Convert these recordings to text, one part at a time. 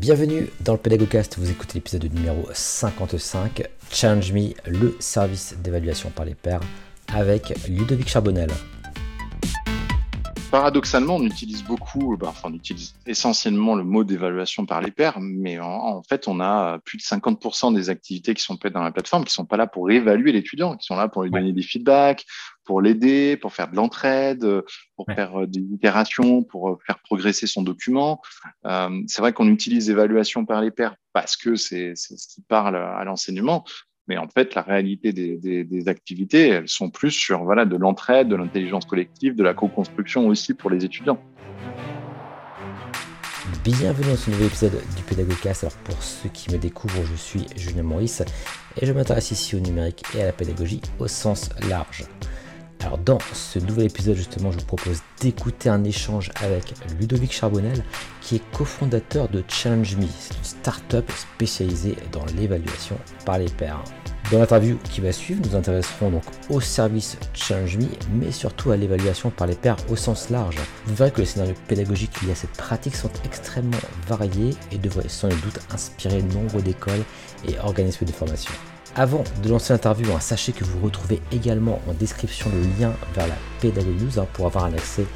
Bienvenue dans le Pédagogcast, vous écoutez l'épisode numéro 55, Challenge Me, le service d'évaluation par les pairs, avec Ludovic Charbonnel. Paradoxalement, on utilise beaucoup, bah, enfin on utilise essentiellement le mot d'évaluation par les pairs, mais en, fait on a plus de 50% des activités qui sont faites dans la plateforme qui sont pas là pour évaluer l'étudiant, qui sont là pour lui donner des feedbacks, pour l'aider, pour faire de l'entraide, pour faire euh, des itérations, pour euh, faire progresser son document. Euh, c'est vrai qu'on utilise l'évaluation par les pairs parce que c'est ce qui parle à l'enseignement, mais en fait, la réalité des, activités, elles sont plus sur voilà, de l'entraide, de l'intelligence collective, de la co-construction aussi pour les étudiants. Bienvenue dans ce nouvel épisode du Pédagogcast. Alors pour ceux qui me découvrent, je suis Julien Maurice et je m'intéresse ici au numérique et à la pédagogie au sens large. Alors dans ce nouvel épisode justement, je vous propose d'écouter un échange avec Ludovic Charbonnel, qui est cofondateur de Challenge Me, une start-up spécialisée dans l'évaluation par les pairs. Dans l'interview qui va suivre, nous intéresserons donc au service Challenge Me, mais surtout à l'évaluation par les pairs au sens large. Vous verrez que les scénarios pédagogiques liés à cette pratique sont extrêmement variés et devraient sans doute inspirer nombre d'écoles et organismes de formation. Avant de lancer l'interview, hein, sachez que vous retrouvez également en description le lien vers la Pédagogie News hein, pour avoir un accès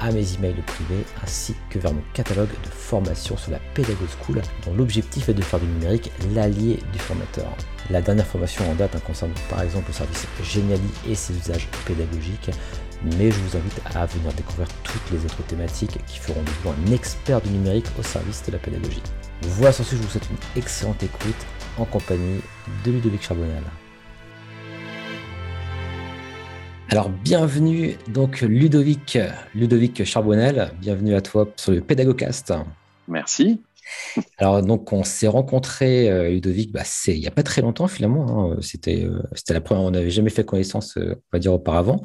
à mes emails privés ainsi que vers mon catalogue de formation sur la Pédago School dont l'objectif est de faire du numérique l'allié du formateur. La dernière formation en date concerne par exemple le service Geniali et ses usages pédagogiques, mais je vous invite à venir découvrir toutes les autres thématiques qui feront de vous un expert du numérique au service de la pédagogie. Voilà sur ce, je vous souhaite une excellente écoute en compagnie de Ludovic Charbonnel. Alors bienvenue donc Ludovic, Ludovic Charbonnel, bienvenue à toi sur le Pédagogcast. Merci. Alors donc on s'est rencontré euh, Ludovic, bah, c'est il n'y a pas très longtemps finalement. Hein. C'était euh, c'était la première, on n'avait jamais fait connaissance, euh, on va dire auparavant.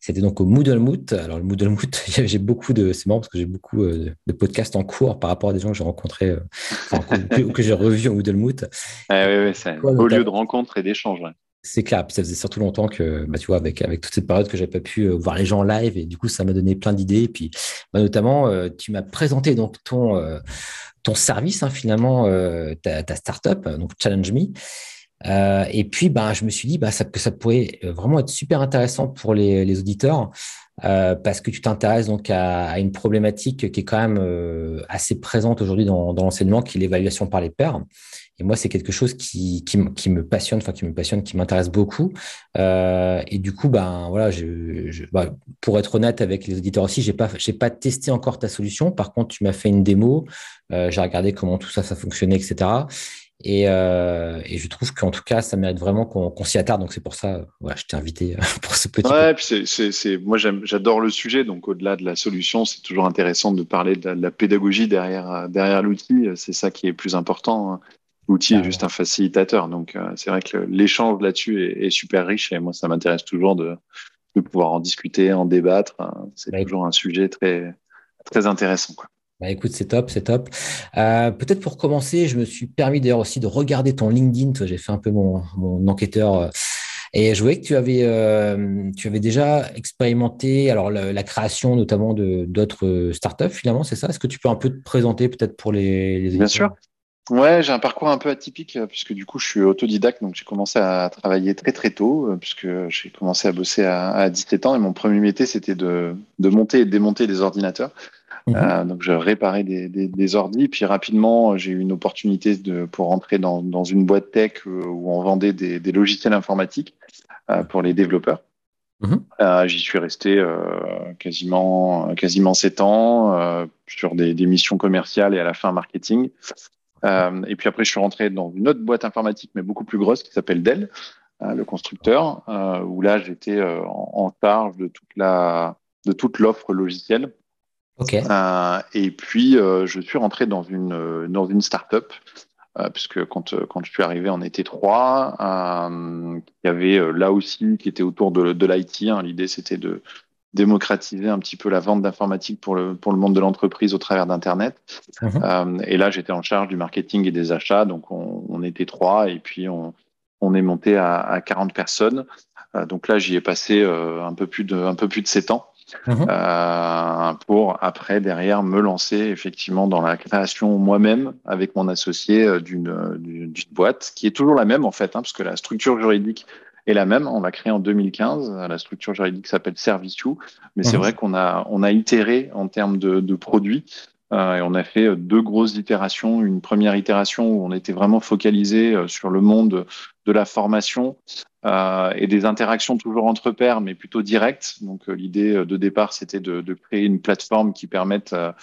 C'était donc au Moodle Moot. Alors le Moodle Moot, j'ai beaucoup de, c'est marrant parce que j'ai beaucoup de podcasts en cours par rapport à des gens que j'ai rencontrés ou que, j'ai revus au Moodle Moot. Ah, oui, oui, c'est au lieu de rencontres et d'échanges. C'est clair. ça faisait surtout longtemps que, bah, tu vois, avec, avec toute cette période que j'avais pas pu voir les gens en live et du coup, ça m'a donné plein d'idées. Puis, bah, notamment, tu m'as présenté donc ton, ton service, hein, finalement, euh, ta, ta, startup, donc Challenge Me. Euh, et puis, ben, je me suis dit bah, ça, que ça pourrait vraiment être super intéressant pour les, les auditeurs euh, parce que tu t'intéresses donc à, une problématique qui est quand même euh, assez présente aujourd'hui dans, dans l'enseignement, qui est l'évaluation par les pairs. Et moi, c'est quelque chose qui, qui, qui, me passionne, enfin qui me passionne, qui m'intéresse beaucoup. Euh, et du coup, ben voilà, je, je, bah, pour être honnête avec les auditeurs aussi, j'ai pas, j'ai pas testé encore ta solution. Par contre, tu m'as fait une démo, euh, j'ai regardé comment tout ça, ça fonctionnait, etc. Et, euh, et, je trouve qu'en tout cas, ça mérite vraiment qu'on s'y attarde. Donc c'est pour ça, voilà, je t'ai invité pour ce petit. Ouais, puis c'est, moi j'adore le sujet. Donc au-delà de la solution, c'est toujours intéressant de parler de la, pédagogie derrière derrière l'outil. C'est ça qui est plus important. L'outil est juste un facilitateur. Donc euh, c'est vrai que l'échange là-dessus est, est, super riche et moi ça m'intéresse toujours de, de pouvoir en discuter, en débattre. C'est toujours un sujet très très intéressant. Quoi. Bah écoute, c'est top, c'est top. Euh, Peut-être pour commencer, je me suis permis d'ailleurs aussi de regarder ton LinkedIn. J'ai fait un peu mon, mon enquêteur. Euh, et je voyais que tu avais, euh, tu avais déjà expérimenté alors la, la création notamment de d'autres startups finalement, c'est ça? Est-ce que tu peux un peu te présenter peut-être pour les, les Bien sûr. Ouais, j'ai un parcours un peu atypique euh, puisque du coup je suis autodidacte, donc j'ai commencé à travailler très très tôt euh, puisque j'ai commencé à bosser à, à, 17 ans et mon premier métier c'était de, de monter et démonter des ordinateurs. Mhm. Euh, donc, je réparais des, des, des ordis. Puis rapidement, j'ai eu une opportunité de, pour rentrer dans, dans une boîte tech où on vendait des, des logiciels informatiques euh, pour les développeurs. Mhm. Euh, J'y suis resté euh, quasiment quasiment sept ans sur des, des, missions commerciales et à la fin marketing. Et puis après, je suis rentré dans une autre boîte informatique, mais beaucoup plus grosse, qui s'appelle Dell, le constructeur, où là, j'étais en, en charge de toute la de toute l'offre logicielle euh, et puis, euh, je suis rentré dans une, euh, dans une start-up, puisque quand, quand je suis arrivé, on était trois. il y avait là aussi qui était autour de, de l'IT. Hein. L'idée, c'était de démocratiser un petit peu la vente d'informatique pour le, pour le monde de l'entreprise au travers d'Internet. Mhm. et là, j'étais en charge du marketing et des achats. Donc, on, on était trois et puis on, on est monté à, à 40 personnes. donc là, j'y ai passé un peu plus de un peu plus de sept ans. mhm. euh, pour après derrière me lancer effectivement dans la création moi-même avec mon associé euh, d'une d'une boîte qui est toujours la même en fait, hein, parce que la structure juridique est la même. On l'a créée en 2015. La structure juridique s'appelle ServiceU, mais c'est mhm. vrai qu'on a on a itéré en termes de, de produits. Euh, et on a fait deux grosses itérations. Une première itération où on était vraiment focalisé sur le monde de la formation euh, et des interactions toujours entre pairs, mais plutôt directes. Donc euh, l'idée euh, de départ, c'était de, de, créer une plateforme qui permette à,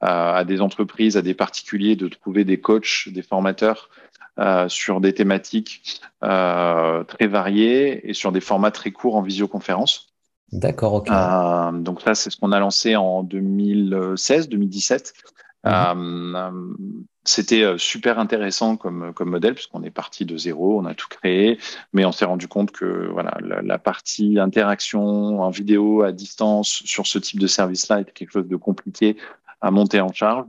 à, des entreprises, à des particuliers de trouver des coachs, des formateurs euh, sur des thématiques euh, très variées et sur des formats très courts en visioconférence. D'accord, ok. Euh, donc ça, c'est ce qu'on a lancé en 2016, 2017. Mmh. C'était super intéressant comme, comme modèle puisqu'on est parti de zéro, on a tout créé, mais on s'est rendu compte que voilà la, partie interaction en vidéo à distance sur ce type de service-là était quelque chose de compliqué à monter en charge.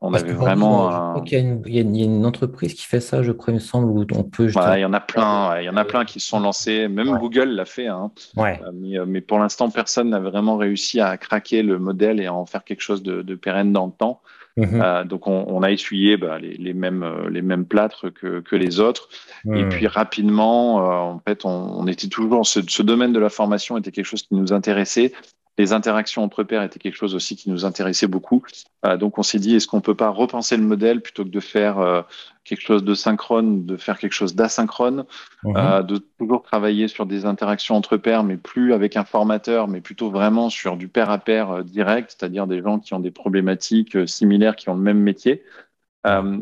On avait vraiment. il, y a une, entreprise qui fait ça, je crois, il me semble, où on peut. il y en a plein, il y en a plein qui se sont lancés. Même Google l'a fait. Hein. Ouais. Euh, mais, euh, mais, pour l'instant, personne n'a vraiment réussi à craquer le modèle et à en faire quelque chose de, de pérenne dans le temps. Mhm. Euh, donc on, on, a essuyé bah, les, les, mêmes les mêmes plâtres que, que les autres. Et puis rapidement, euh, en fait, on, on, était toujours ce, ce domaine de la formation était quelque chose qui nous intéressait. Les interactions entre pairs étaient quelque chose aussi qui nous intéressait beaucoup. Euh, donc on s'est dit, est-ce qu'on peut pas repenser le modèle plutôt que de faire euh, quelque chose de synchrone, de faire quelque chose d'asynchrone, mhm. euh, de toujours travailler sur des interactions entre pairs, mais plus avec un formateur, mais plutôt vraiment sur du pair à pair direct, c'est-à-dire des gens qui ont des problématiques similaires, qui ont le même métier.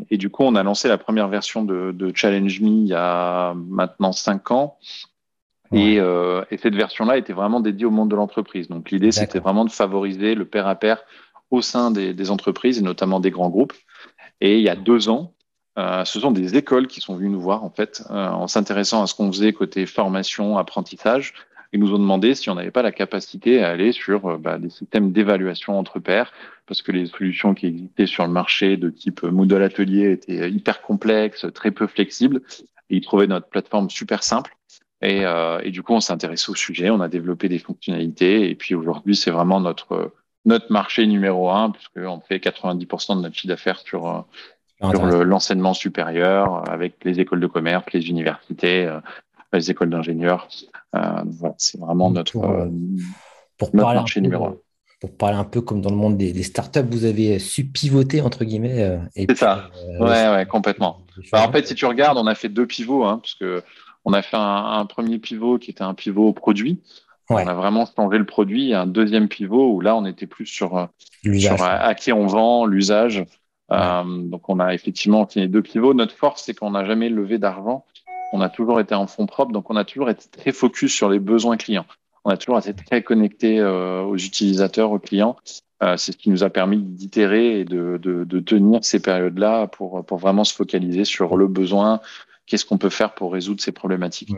et du coup, on a lancé la première version de, de Challenge Me il y a maintenant cinq ans. Et, euh, et, cette version-là était vraiment dédiée au monde de l'entreprise. Donc l'idée, c'était vraiment de favoriser le pair à pair au sein des, des, entreprises, et notamment des grands groupes. Et il y a deux ans, euh, ce sont des écoles qui sont venues nous voir, en fait, euh, en s'intéressant à ce qu'on faisait côté formation, apprentissage. Ils nous ont demandé si on n'avait pas la capacité à aller sur euh, bah, des systèmes d'évaluation entre pairs, parce que les solutions qui existaient sur le marché de type Moodle Atelier étaient hyper complexes, très peu flexibles. Et ils trouvaient notre plateforme super simple. Et, euh, et, du coup, on s'est intéressé au sujet, on a développé des fonctionnalités. Et puis aujourd'hui, c'est vraiment notre notre marché numéro un, puisqu'on fait 90% de notre chiffre d'affaires sur, euh, sur l'enseignement supérieur, avec les écoles de commerce, les universités, euh, les écoles d'ingénieurs. Euh, voilà, c'est vraiment notre, euh, pour notre marché numéro un. Pour parler un peu comme dans le monde des, des startups, vous avez su pivoter entre guillemets. c'est ça. ouais, ouais, complètement. Bah, en fait, si tu regardes, on a fait deux pivots, hein, parce que on a fait un, premier pivot qui était un pivot produit. On a vraiment changé le produit. Un deuxième pivot où là, on était plus sur, euh, sur à, qui on vend, l'usage. Euh, donc, on a effectivement fait deux pivots. Notre force, c'est qu'on n'a jamais levé d'argent. On a toujours été en fonds propres. Donc, on a toujours été très focus sur les besoins clients. On a toujours été très connecté euh, aux utilisateurs, aux clients. c'est ce qui nous a permis d'itérer et de, de, de tenir ces périodes-là pour, pour vraiment se focaliser sur le besoin, qu'est-ce qu'on peut faire pour résoudre ces problématiques.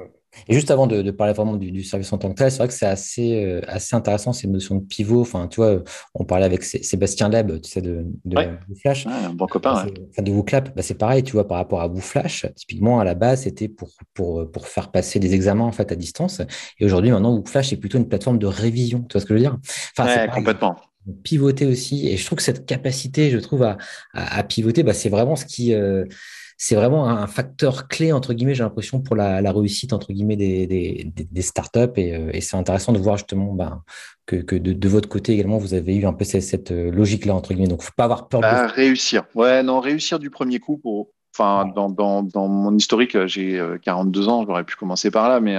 Et juste avant de, parler vraiment du, service en tant que tel, c'est vrai que c'est assez, euh, assez intéressant ces notions de pivot. Enfin, tu vois, on parlait avec Sébastien Leb, tu sais, de, de Flash. un bon copain. Enfin, de WooClap, bah, c'est pareil, tu vois, par rapport à WooFlash. Typiquement, à la base, c'était pour, pour, pour faire passer des examens en fait à distance. Et aujourd'hui, maintenant, WooFlash est plutôt une plateforme de révision. Tu vois ce que je veux dire? Enfin, complètement pivoter aussi. Et je trouve que cette capacité, je trouve, à, à, pivoter, bah, c'est vraiment ce qui, euh, c'est vraiment un facteur clé, entre guillemets, j'ai l'impression, pour la, réussite, entre guillemets, des, des, des startups. Euh, et, c'est intéressant de voir justement ben, que, de, votre côté également, vous avez eu un peu cette, euh, logique-là, entre guillemets. Donc, faut pas avoir peur de... Bah, réussir. Ouais, non, réussir du premier coup pour, Enfin, dans, dans, dans, mon historique, j'ai 42 ans, j'aurais pu commencer par là, mais,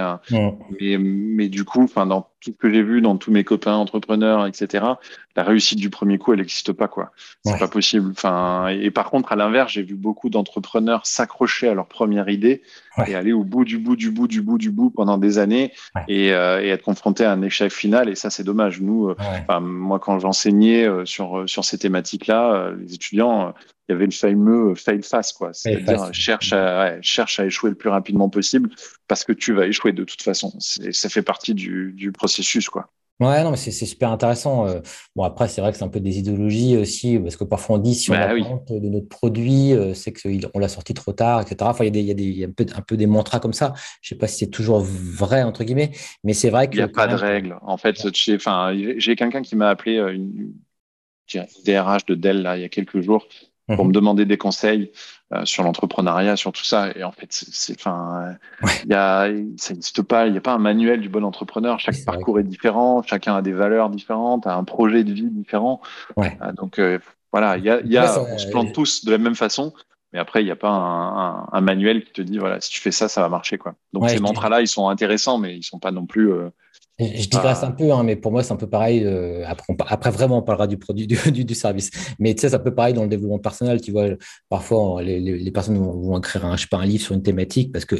mais, mais, du coup, enfin, dans tout ce que j'ai vu, dans tous mes copains entrepreneurs, etc., la réussite du premier coup, elle n'existe pas, quoi. C'est pas possible. Enfin, et, par contre, à l'inverse, j'ai vu beaucoup d'entrepreneurs s'accrocher à leur première idée et aller au bout du bout du bout du bout du bout pendant des années et, euh, et, être confronté à un échec final. Et ça, c'est dommage. Nous, euh, moi, quand j'enseignais euh, sur sur ces thématiques-là, les étudiants il y avait le fameux fail fast, quoi. C'est-à-dire cherche à, cherche à échouer le plus rapidement possible parce que tu vas échouer de toute façon. Ça fait partie du, du processus, quoi. Ouais, non, mais c'est super intéressant. Euh. Bon, après, c'est vrai que c'est un peu des idéologies aussi, parce que parfois on dit si on bah, a honte de notre produit, euh, c'est qu'on l'a sorti trop tard, etc. Enfin, il y a, des, il y a, des, il y a un, peu, un, peu, des mantras comme ça. Je sais pas si c'est toujours vrai, entre guillemets, mais c'est vrai qu'il n'y a pas de règle. En fait, enfin, j'ai quelqu'un qui m'a appelé euh, une, une DRH de Dell là, il y a quelques jours pour mhm. me demander des conseils euh, sur l'entrepreneuriat, sur tout ça. Et en fait, c'est, enfin, il y a, ça n'existe pas. Il n'y a pas un manuel du bon entrepreneur. Chaque parcours est différent. Chacun a des valeurs différentes, a un projet de vie différent. Ouais. Euh, donc euh, voilà, il y a, y a on se plante tous de la même façon. Mais après, il n'y a pas un, un, un, manuel qui te dit voilà, si tu fais ça, ça va marcher quoi. Donc ces mantras-là, ils sont intéressants, mais ils sont pas non plus je digresse un peu, hein, mais pour moi, c'est un peu pareil. Euh, après, après, vraiment, on parlera du produit, du, du, service. Mais tu sais, c'est un peu pareil dans le développement personnel. Tu vois, parfois, les, les, personnes vont, écrire un, je sais pas, un livre sur une thématique parce que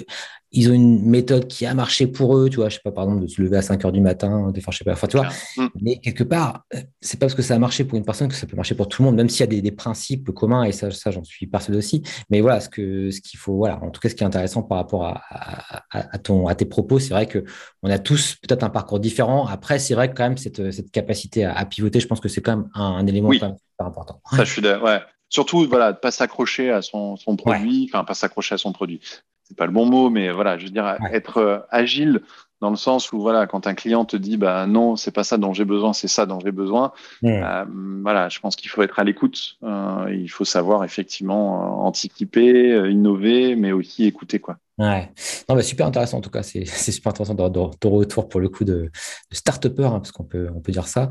ils ont une méthode qui a marché pour eux, tu vois, je sais pas, par exemple, de se lever à 5 heures du matin, de faire, je sais pas, enfin, tu vois. Mm. Mais quelque part, euh, c'est pas parce que ça a marché pour une personne que ça peut marcher pour tout le monde, même s'il y a des, des, principes communs, et ça, ça j'en suis persuadé aussi. Mais voilà, ce que, ce qu'il faut, voilà, en tout cas, ce qui est intéressant par rapport à, à, à ton, à tes propos, c'est vrai que on a tous peut-être un parcours différent. Après, c'est vrai que quand même, cette, cette capacité à, pivoter, je pense que c'est quand même un, élément quand même super important. Ça, je suis ouais. Surtout, voilà, de pas s'accrocher à son, son produit, enfin, pas s'accrocher à son produit c'est pas le bon mot, mais voilà, je veux dire, être euh, agile dans le sens où voilà, quand un client te dit bah non, c'est pas ça dont j'ai besoin, c'est ça dont j'ai besoin. Mmh. Euh, voilà, je pense qu'il faut être à l'écoute. Euh, il faut savoir effectivement anticiper, innover, mais aussi écouter quoi. Ouais, non, mais super intéressant en tout cas. C'est super intéressant de, ton retour pour le coup de, de start-upper, hein, parce qu'on peut, on peut dire ça.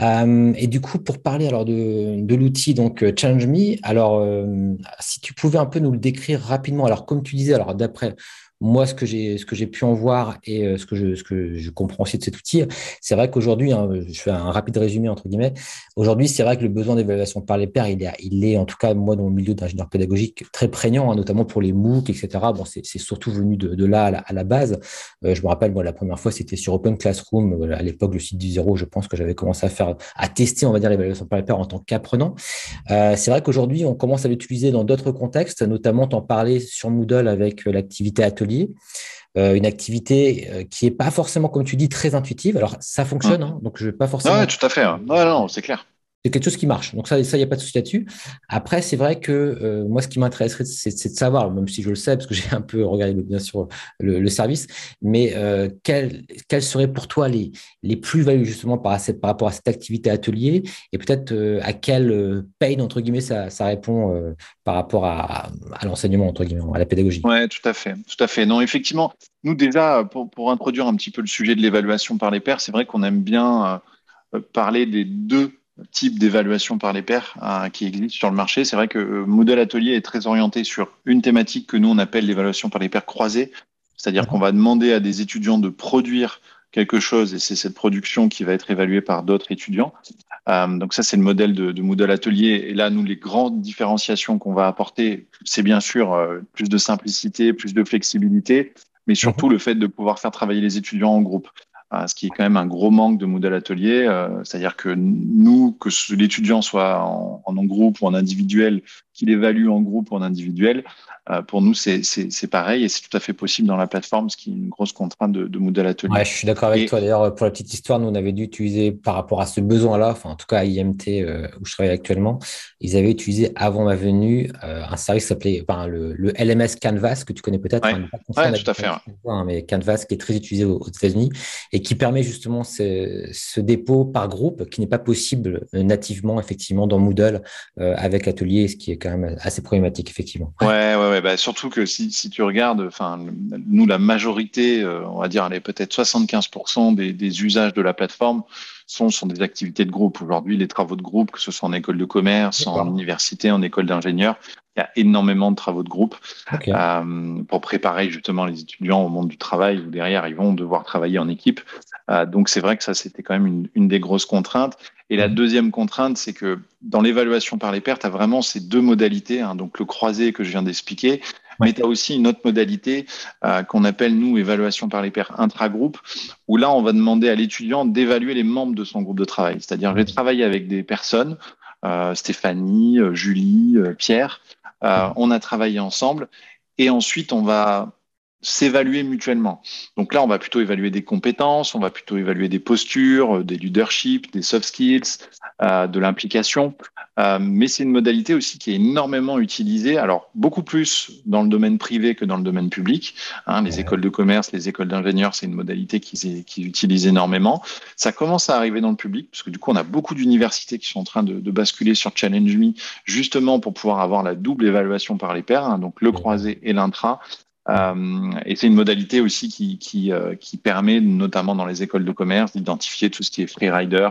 et du coup, pour parler alors de, de l'outil donc Change Me, alors si tu pouvais un peu nous le décrire rapidement. Alors comme tu disais, alors d'après moi, ce que j'ai, ce que j'ai pu en voir et euh, ce que je, ce que je comprends aussi de cet outil, c'est vrai qu'aujourd'hui, hein, je fais un rapide résumé entre guillemets. Aujourd'hui, c'est vrai que le besoin d'évaluation par les pairs, il est, il est en tout cas moi dans le milieu d'ingénieur pédagogique très prégnant, hein, notamment pour les MOOC, etc. Bon, c'est, surtout venu de, là à la, à la base. Euh, je me rappelle, moi, la première fois, c'était sur Open Classroom à l'époque, le site du zéro. Je pense que j'avais commencé à faire, à tester, on va dire, l'évaluation par les pairs en tant qu'apprenant. Euh, c'est vrai qu'aujourd'hui, on commence à l'utiliser dans d'autres contextes, notamment en parler sur Moodle avec l'activité atelier euh, une activité euh, qui est pas forcément, comme tu dis, très intuitive. Alors, ça fonctionne, mmh. hein, donc je vais pas forcément. Tout à fait. Hein. Non, non, c'est clair c'est quelque chose qui marche. Donc ça, il n'y a pas de souci là-dessus. Après, c'est vrai que euh, moi, ce qui m'intéresserait, c'est, de savoir, même si je le sais, parce que j'ai un peu regardé bien sûr le, service, mais euh, quelles, seraient pour toi les, les plus-values justement par, cette, par rapport à cette activité atelier et peut-être euh, à quel pain, entre guillemets, ça, répond par rapport à, l'enseignement, entre guillemets, à la pédagogie? Oui, tout à fait. Tout à fait. Non, effectivement, nous déjà, pour, pour introduire un petit peu le sujet de l'évaluation par les pairs, c'est vrai qu'on aime bien parler des deux type d'évaluation par les pairs euh, qui existe sur le marché. C'est vrai que euh, Moodle Atelier est très orienté sur une thématique que nous on appelle l'évaluation par les pairs croisée, c'est-à-dire qu'on va demander à des étudiants de produire quelque chose et c'est cette production qui va être évaluée par d'autres étudiants. Euh, donc ça, c'est le modèle de, de, Moodle Atelier. Et là, nous, les grandes différenciations qu'on va apporter, c'est bien sûr euh, plus de simplicité, plus de flexibilité, mais surtout mhm. le fait de pouvoir faire travailler les étudiants en groupe ce qui est quand même un gros manque de modèle atelier. Euh, c'est-à-dire que nous, que l'étudiant soit en, en, groupe ou en individuel, qu'il évalue en groupe ou en individuel, pour nous, c'est pareil et c'est tout à fait possible dans la plateforme, ce qui est une grosse contrainte de, de Moodle Atelier. Ouais, je suis d'accord avec toi. D'ailleurs, pour la petite histoire, nous, on avait dû utiliser par rapport à ce besoin-là, enfin, en tout cas à IMT euh, où je travaille actuellement, ils avaient utilisé avant ma venue euh, un service qui s'appelait enfin, le, le, LMS Canvas, que tu connais peut-être. Ouais, ouais tout à fait. Hein, mais Canvas qui est très utilisé aux, États-Unis et qui permet justement ce, ce dépôt par groupe qui n'est pas possible nativement, effectivement, dans Moodle avec Atelier, ce qui est quand même assez problématique, effectivement. Ouais, ouais, ouais. Bah, surtout que si, si tu regardes, enfin, nous, la majorité, euh, on va dire, est peut-être 75% des, des, usages de la plateforme sont, sont des activités de groupe. Aujourd'hui, les travaux de groupe, que ce soit en école de commerce, en université, en école d'ingénieur, il y a énormément de travaux de groupe euh, pour préparer justement les étudiants au monde du travail où derrière ils vont devoir travailler en équipe. Euh, donc c'est vrai que ça c'était quand même une, une, des grosses contraintes. Et la mmh. deuxième contrainte, c'est que dans l'évaluation par les pairs, tu as vraiment ces deux modalités, hein, donc le croisé que je viens d'expliquer, mais tu as aussi une autre modalité euh, qu'on appelle, nous, évaluation par les pairs intra-groupe, où là, on va demander à l'étudiant d'évaluer les membres de son groupe de travail. C'est-à-dire, je vais travailler avec des personnes, euh, Stéphanie, Julie, Pierre, on a travaillé ensemble, et ensuite, on va s'évaluer mutuellement. Donc là, on va plutôt évaluer des compétences, on va plutôt évaluer des postures, des leadership, des soft skills, de l'implication. mais c'est une modalité aussi qui est énormément utilisée, alors beaucoup plus dans le domaine privé que dans le domaine public. Hein, les écoles de commerce, les écoles d'ingénieurs, c'est une modalité qu'ils qui utilisent énormément. Ça commence à arriver dans le public, parce que du coup, on a beaucoup d'universités qui sont en train de, de basculer sur Challenge Me, justement pour pouvoir avoir la double évaluation par les pairs, hein, donc le croisé et l'intra, euh, et c'est une modalité aussi euh, qui, permet, notamment dans les écoles de commerce, d'identifier tout ce qui est freerider,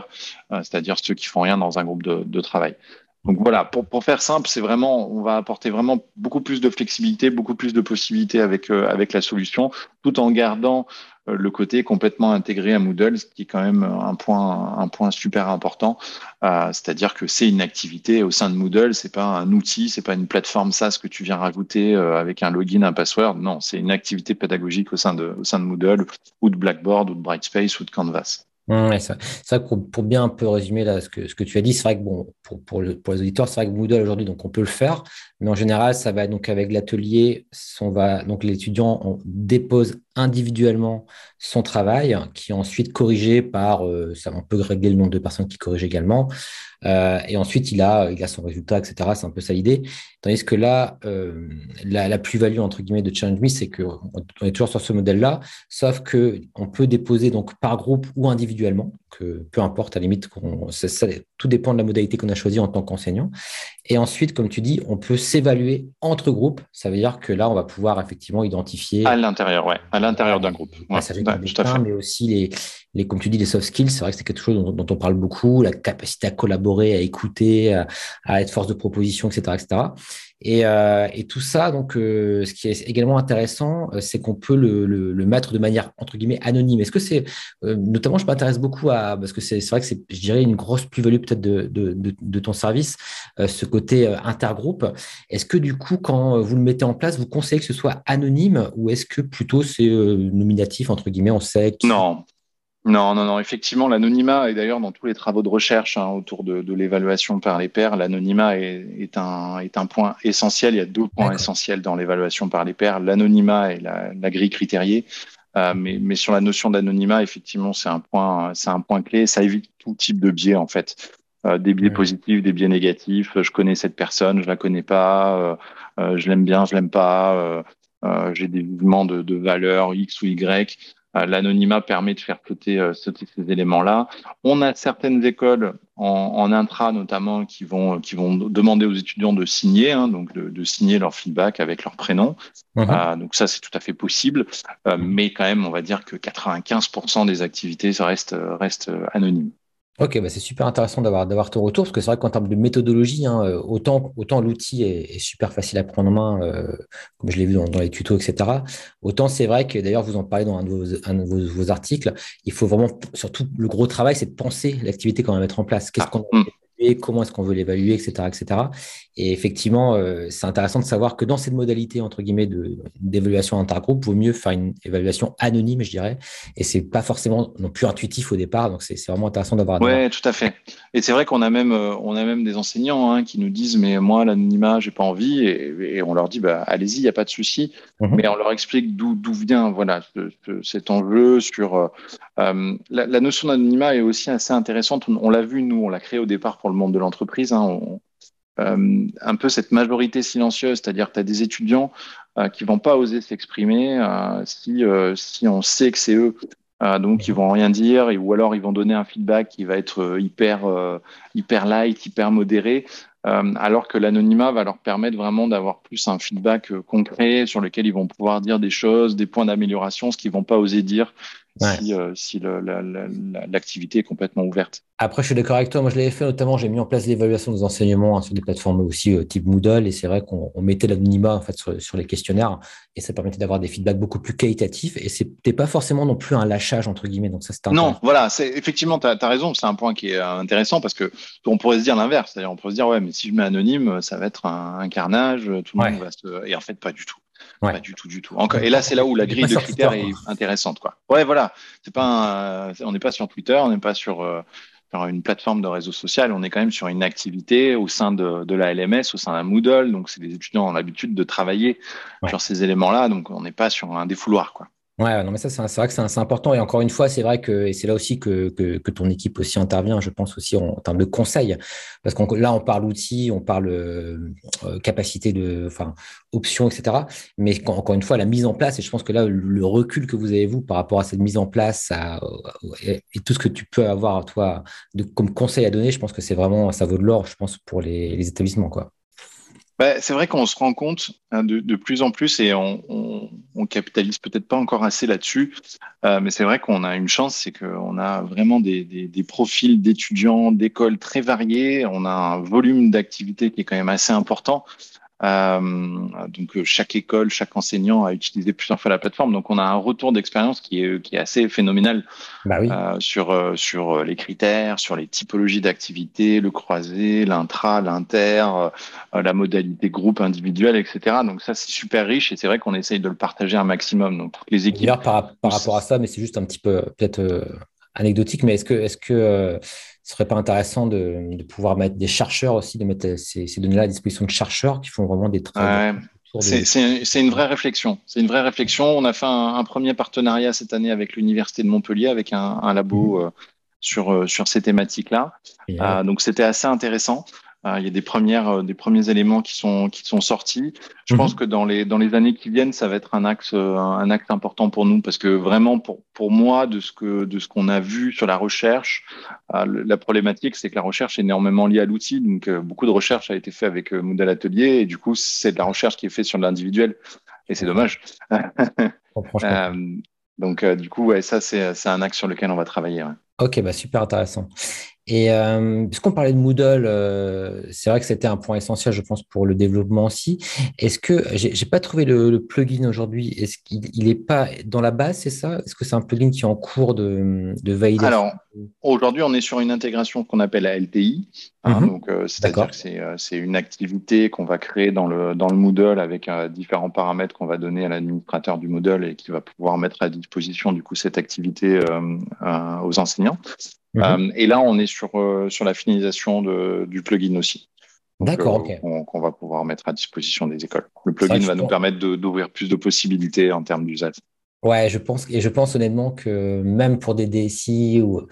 euh, c'est-à-dire ceux qui font rien dans un groupe de travail. Donc voilà, pour, faire simple, c'est vraiment, on va apporter vraiment beaucoup plus de flexibilité, beaucoup plus de possibilités avec, avec la solution, tout en gardant euh, le côté complètement intégré à Moodle, ce qui est quand même un point, un point super important. Euh, c'est-à-dire que c'est une activité au sein de Moodle, c'est pas un outil, c'est pas une plateforme SaaS que tu viens rajouter euh, avec un login, un password. Non, c'est une activité pédagogique au sein de, au sein de Moodle ou de Blackboard ou de Brightspace ou de Canvas. Ouais, ça, ça pour, pour, bien un peu résumer là, ce, que, ce que tu as dit, c'est vrai que bon, pour, pour, le, pour les auditeurs, c'est vrai que Moodle aujourd'hui, donc on peut le faire, mais en général, ça va donc avec l'atelier, on va donc l'étudiant dépose individuellement son travail, qui est ensuite corrigé par, euh, ça on peut régler le nombre de personnes qui corrigent également, euh, et ensuite il a, il a son résultat, etc. C'est un peu ça l'idée. Tandis que là, euh, la, plus-value entre guillemets de Challenge Me, c'est qu'on on est toujours sur ce modèle-là, sauf que on peut déposer donc par groupe ou individuellement, que peu importe à la limite, tout dépend de la modalité qu'on a choisie en tant qu'enseignant. Et ensuite, comme tu dis, on peut s'évaluer entre groupes. Ça veut dire que là, on va pouvoir effectivement identifier. À l'intérieur, ouais, à l'intérieur d'un groupe. Ouais, mais aussi les, les, comme tu dis, les soft skills. C'est vrai que c'est quelque chose dont, dont, on parle beaucoup, la capacité à collaborer, à écouter, à, à être force de proposition, etc., etc. Et, euh, et, tout ça, donc, euh, ce qui est également intéressant, euh, c'est qu'on peut le, mettre de manière entre guillemets anonyme. Est-ce que c'est, notamment, je m'intéresse beaucoup à, parce que c'est vrai que c'est, je dirais, une grosse plus-value peut-être de, de, de, ton service, ce côté intergroupe. Est-ce que du coup, quand vous le mettez en place, vous conseillez que ce soit anonyme ou est-ce que plutôt c'est nominatif entre guillemets, on sait Non, non, non, non. Effectivement, l'anonymat, et d'ailleurs dans tous les travaux de recherche hein, autour de, de l'évaluation par les pairs, l'anonymat est, est, un, est un point essentiel. Il y a deux points essentiels dans l'évaluation par les pairs, l'anonymat et la, la, grille critériée. Euh, mais, mais, sur la notion d'anonymat, effectivement, c'est un point, c'est un point clé. Ça évite tout type de biais en fait. Euh, des biais positifs, des biais négatifs. Je connais cette personne, je la connais pas. Euh, je l'aime bien, je l'aime pas. J'ai des mouvements de, de valeurs X ou Y. Euh, l'anonymat permet de faire sauter, euh, ces éléments-là. On a certaines écoles en, en, intra notamment qui vont, qui vont demander aux étudiants de signer, hein, donc de, de, signer leur feedback avec leur prénom. Mmh. Euh, donc ça, c'est tout à fait possible. Euh, mais quand même, on va dire que 95% des activités restent, restent anonymes. Ok, bah c'est super intéressant d'avoir d'avoir ton retour parce que c'est vrai qu'en termes de méthodologie, hein, euh, autant autant l'outil est, est, super facile à prendre en main, euh, comme je l'ai vu dans, dans, les tutos, etc. Autant c'est vrai que d'ailleurs vous en parlez dans un de, vos, un de vos, vos, articles, il faut vraiment surtout le gros travail, c'est de penser l'activité qu'on va mettre en place. Qu'est-ce ah, qu'on comment est-ce qu'on veut l'évaluer, etc., etc. Et effectivement, euh, c'est intéressant de savoir que dans cette modalité entre guillemets d'évaluation intergroupe, vaut mieux faire une évaluation anonyme, je dirais. Et c'est pas forcément non plus intuitif au départ, donc c'est vraiment intéressant d'avoir. Ouais, tout à fait. Et c'est vrai qu'on a même euh, on a même des enseignants hein, qui nous disent mais moi l'anonymat j'ai pas envie et, et, on leur dit bah allez-y, il y a pas de souci. Mm-hmm. Mais on leur explique d'où vient voilà ce, ce, cet enjeu sur euh, euh la, la, notion d'anonymat est aussi assez intéressante. On, on l'a vu nous, on l'a créé au départ pour le monde de l'entreprise. Hein, euh, un peu cette majorité silencieuse, c'est-à-dire que tu as des étudiants euh, qui vont pas oser s'exprimer euh, si, euh, si on sait que c'est eux. Donc ils vont rien dire ou alors ils vont donner un feedback qui va être hyper hyper light, hyper modéré. alors que l'anonymat va leur permettre vraiment d'avoir plus un feedback concret sur lequel ils vont pouvoir dire des choses, des points d'amélioration, ce qu'ils vont pas oser dire ouais. si, euh, si l'activité est complètement ouverte. Après, je suis d'accord avec toi. Moi, je l'avais fait notamment. J'ai mis en place l'évaluation des enseignements hein, sur des plateformes aussi euh, type Moodle. Et c'est vrai qu'on mettait l'anonymat en fait sur, sur, les questionnaires et ça permettait d'avoir des feedbacks beaucoup plus qualitatifs. Et c'était pas forcément non plus un lâchage entre guillemets. Donc ça, c'était non. Voilà, c'est effectivement, tu as, as, raison. C'est un point qui est intéressant parce que on pourrait se dire l'inverse. C'est-à-dire, on pourrait se dire ouais, mais si je mets anonyme, ça va être un, un carnage. Tout le ouais. monde va se. Et en fait, pas du tout. Ouais. Pas du tout, du tout. Encore, et là, c'est là où la grille de critères est intéressante, quoi. Ouais, voilà. C'est pas, un, on n'est pas sur Twitter, on n'est pas sur, euh, sur une plateforme de réseau social, on est quand même sur une activité au sein de, de la LMS, au sein d'un Moodle. Donc, c'est des étudiants ont l'habitude de travailler sur ces éléments-là. Donc, on n'est pas sur un défouloir, quoi. Ouais, non, mais ça, c'est vrai que c'est important. Et encore une fois, c'est vrai que, c'est là aussi que, que, ton équipe aussi intervient, je pense aussi en, termes de conseils. Parce que là, on parle outils, on parle euh, capacité de, enfin, options, etc. Mais encore une fois, la mise en place, et je pense que là, le recul que vous avez, vous, par rapport à cette mise en place à, et, tout ce que tu peux avoir, toi, de, comme conseil à donner, je pense que c'est vraiment, ça vaut de l'or, je pense, pour les, les établissements, quoi. Bah, c'est vrai qu'on se rend compte hein, de, plus en plus et on, capitalise peut-être pas encore assez là-dessus, euh, mais c'est vrai qu'on a une chance, c'est qu'on a vraiment des, des profils d'étudiants, d'écoles très variés, on a un volume d'activité qui est quand même assez important. Euh, donc euh, chaque école, chaque enseignant a utilisé plusieurs fois la plateforme. Donc on a un retour d'expérience qui est, qui est assez phénoménal bah oui. euh, sur, sur les critères, sur les typologies d'activités, le croisé, l'intra, l'inter, la modalité groupe, individuel, etc. Donc ça c'est super riche et c'est vrai qu'on essaye de le partager un maximum. Donc les équipes. Par, par rapport à ça, mais c'est juste un petit peu peut-être anecdotique, mais est-ce que, est-ce que euh, ce serait pas intéressant de, de, pouvoir mettre des chercheurs aussi, de mettre ces, ces données-là à disposition de chercheurs qui font vraiment des travaux ouais. C'est une vraie réflexion. C'est une vraie réflexion. On a fait un, un, premier partenariat cette année avec l'université de Montpellier, avec un, un labo mmh. euh, sur euh, sur ces thématiques-là. Euh, donc c'était assez intéressant. Euh, il y a des premières, euh, des premiers éléments qui sont qui sont sortis. Je mmh. pense que dans les dans les années qui viennent, ça va être un axe euh, un axe important pour nous parce que vraiment pour pour moi de ce que de ce qu'on a vu sur la recherche, la problématique c'est que la recherche est énormément liée à l'outil. Donc beaucoup de recherche a été fait avec Moodle Atelier et du coup c'est de la recherche qui est faite sur l'individuel et c'est dommage. donc du coup ouais ça c'est c'est un axe sur lequel on va travailler. Ouais. Ok, bah super intéressant. Et euh, puisqu'on parlait de Moodle, euh, c'est vrai que c'était un point essentiel, je pense, pour le développement aussi. Est-ce que j'ai pas trouvé le, plugin aujourd'hui Est-ce qu'il n'est pas dans la base, c'est ça? Est-ce que c'est un plugin qui est en cours de, de validation? Alors, aujourd'hui, on est sur une intégration qu'on appelle la LTI. Hein, -hmm. Donc, euh, c'est-à-dire que c'est une activité qu'on va créer dans le dans le Moodle avec euh, différents paramètres qu'on va donner à l'administrateur du Moodle et qui va pouvoir mettre à disposition du coup cette activité euh, aux enseignants. Mmh. Euh, et là, on est sur, euh, sur la finalisation de, du plugin aussi. D'accord, euh, ok. Qu'on va pouvoir mettre à disposition des écoles. Le plugin va nous permettre d'ouvrir plus de possibilités en termes d'usage. Ouais, je pense, et je pense honnêtement que même pour des DSI ou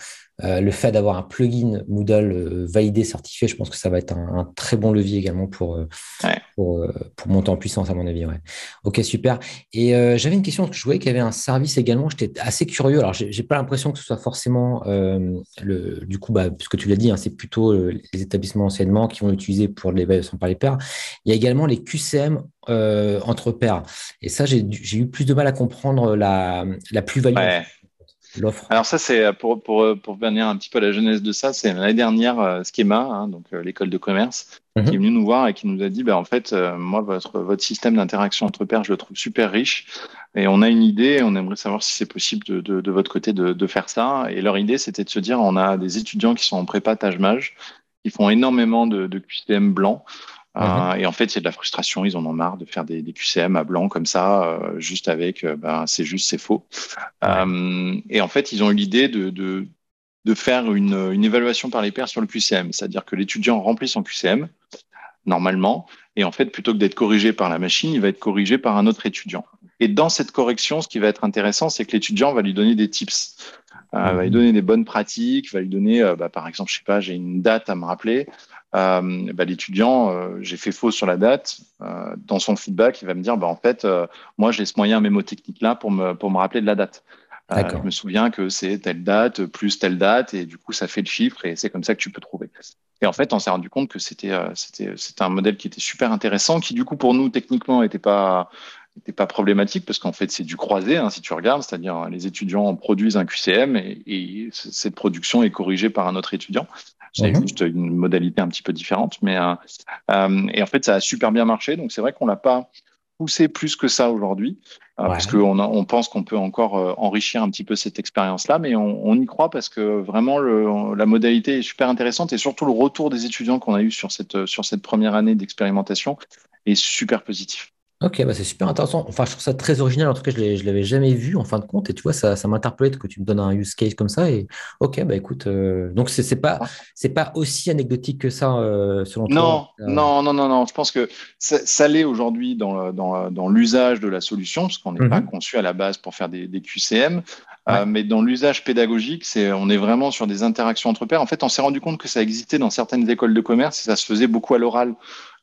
euh, le fait d'avoir un plugin Moodle euh, validé, certifié, je pense que ça va être un, un très bon levier également pour, euh, ouais. pour, pour, monter en puissance, à mon avis. Ouais. Ok, super. Et j'avais une question, parce que je voyais qu'il y avait un service également, j'étais assez curieux. Alors, j'ai pas l'impression que ce soit forcément, le, du coup, bah, puisque tu l'as dit, hein, c'est plutôt les établissements d'enseignement qui vont l'utiliser pour l'évaluation par les pairs. Il y a également les QCM entre pairs. Et ça, j'ai eu plus de mal à comprendre la, la plus-value. Ouais. Alors ça, c'est pour, pour, pour venir un petit peu à la jeunesse de ça, c'est l'année dernière euh, Schema, hein, donc euh, l'école de commerce, mm -hmm. qui est venu nous voir et qui nous a dit, bah, en fait, euh, moi, votre, votre système d'interaction entre pairs, je le trouve super riche et on a une idée, on aimerait savoir si c'est possible de, de, de, votre côté de, de faire ça. Et leur idée, c'était de se dire, on a des étudiants qui sont en prépa tâche-mage, qui font énormément de, de QCM blanc. Euh, et en fait, a de la frustration. Ils en ont marre de faire des, des QCM à blanc comme ça, euh, juste avec, euh, ben, c'est juste, c'est faux. Et en fait, ils ont eu l'idée de, de, de faire une, une, évaluation par les pairs sur le QCM, c'est-à-dire que l'étudiant remplit son QCM normalement, et en fait, plutôt que d'être corrigé par la machine, il va être corrigé par un autre étudiant. Et dans cette correction, ce qui va être intéressant, c'est que l'étudiant va lui donner des tips. Va lui donner des bonnes pratiques, va lui donner, bah, par exemple, je sais pas, j'ai une date à me rappeler. Euh, bah, l'étudiant, euh, j'ai fait faux sur la date. Euh, dans son feedback, il va me dire, bah, en fait, moi, j'ai ce moyen mémotechnique là pour me pour me rappeler de la date. je me souviens que c'est telle date plus telle date et du coup, ça fait le chiffre et c'est comme ça que tu peux trouver. Et en fait, on s'est rendu compte que c'était c'était c'était un modèle qui était super intéressant, qui du coup pour nous techniquement était pas n'était pas problématique parce qu'en fait c'est du croisé hein, si tu regardes, c'est-à-dire les étudiants produisent un QCM et, et, cette production est corrigée par un autre étudiant. C'est mmh. juste une modalité un petit peu différente, mais euh, euh, et en fait ça a super bien marché. Donc c'est vrai qu'on l'a pas poussé plus que ça aujourd'hui euh, ouais. parce qu'on on pense qu'on peut encore enrichir un petit peu cette expérience-là, mais on, on, y croit parce que vraiment le, la modalité est super intéressante et surtout le retour des étudiants qu'on a eu sur cette sur cette première année d'expérimentation est super positif. Ok, bah c'est super intéressant. Enfin, je trouve ça très original. En tout cas, je ne l'avais jamais vu en fin de compte. Et tu vois, ça, ça m'interpellait que tu me donnes un use case comme ça. Et ok, bah écoute, euh, donc c'est n'est pas, pas aussi anecdotique que ça, euh, selon non, toi euh, Non, non, non, non. Je pense que ça, l'est aujourd'hui dans, dans, dans l'usage de la solution, parce qu'on n'est pas mhm. conçu à la base pour faire des, des QCM. mais dans l'usage pédagogique, c'est, on est vraiment sur des interactions entre pairs. En fait, on s'est rendu compte que ça existait dans certaines écoles de commerce et ça se faisait beaucoup à l'oral.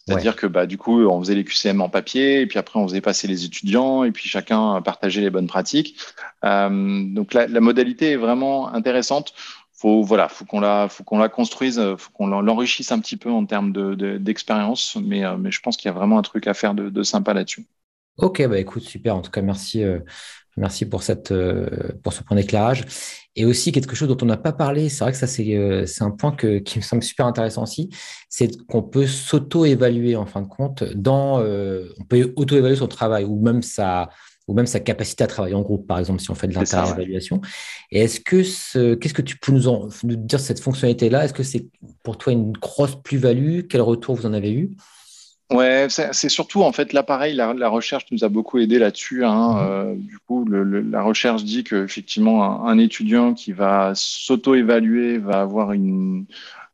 C'est-à-dire que bah, du coup, on faisait les QCM en papier, et puis après, on faisait passer les étudiants, et puis chacun partageait les bonnes pratiques. Euh, donc la, la, modalité est vraiment intéressante. Faut voilà, faut qu'on la, faut qu'on la construise, faut qu'on l'enrichisse un petit peu en termes d'expérience, de, mais, euh, mais je pense qu'il y a vraiment un truc à faire de, de sympa là-dessus. Ok, bah écoute, super. En tout cas, merci, euh, merci pour cette, euh, pour ce point d'éclairage. Et aussi quelque chose dont on n'a pas parlé, c'est vrai que ça c'est euh, un point que, qui me semble super intéressant aussi, c'est qu'on peut s'auto-évaluer en fin de compte dans, euh, on peut auto-évaluer son travail ou même sa ou même sa capacité à travailler en groupe, par exemple, si on fait de l'inter-évaluation. Et est-ce que ce, qu'est-ce que tu peux nous, en, nous dire cette fonctionnalité-là? Est-ce que c'est pour toi une grosse plus-value? Quel retour vous en avez eu? Ouais, c'est surtout en fait l'appareil, la, la, recherche nous a beaucoup aidé là-dessus. Hein. Mhm. Euh, du coup, le, la recherche dit qu'effectivement, un, un étudiant qui va s'auto-évaluer va avoir une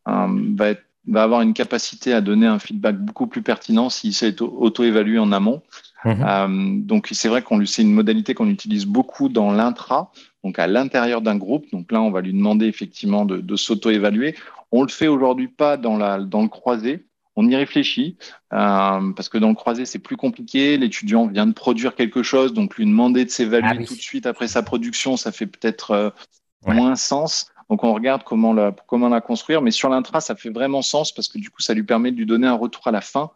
va, être, va avoir une capacité à donner un feedback beaucoup plus pertinent s'il s'est auto-évalué en amont. Mhm. Euh, donc c'est vrai qu'on c'est une modalité qu'on utilise beaucoup dans l'intra, donc à l'intérieur d'un groupe. Donc là, on va lui demander effectivement de, de s'auto-évaluer. On le fait aujourd'hui pas dans la dans le croisé on y réfléchit euh, parce que dans le croisé c'est plus compliqué. L'étudiant vient de produire quelque chose, donc lui demander de s'évaluer ah tout de suite après sa production, ça fait peut-être euh, moins sens. Donc on regarde comment la comment la construire, mais sur l'intra ça fait vraiment sens parce que du coup ça lui permet de lui donner un retour à la fin